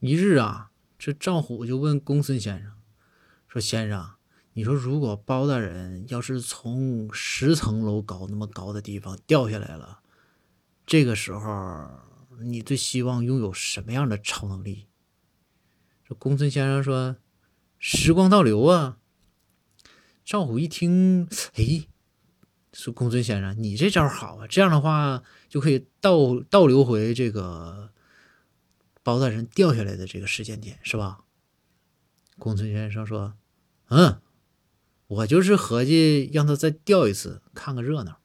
一日啊，这赵虎就问公孙先生说：“先生，你说如果包大人要是从十层楼高那么高的地方掉下来了，这个时候你最希望拥有什么样的超能力？”这公孙先生说：“时光倒流啊。”赵虎一听，哎，说公孙先生，你这招好啊！这样的话就可以倒倒流回这个包大人掉下来的这个时间点，是吧？公孙先生说：“嗯，我就是合计让他再掉一次，看个热闹。”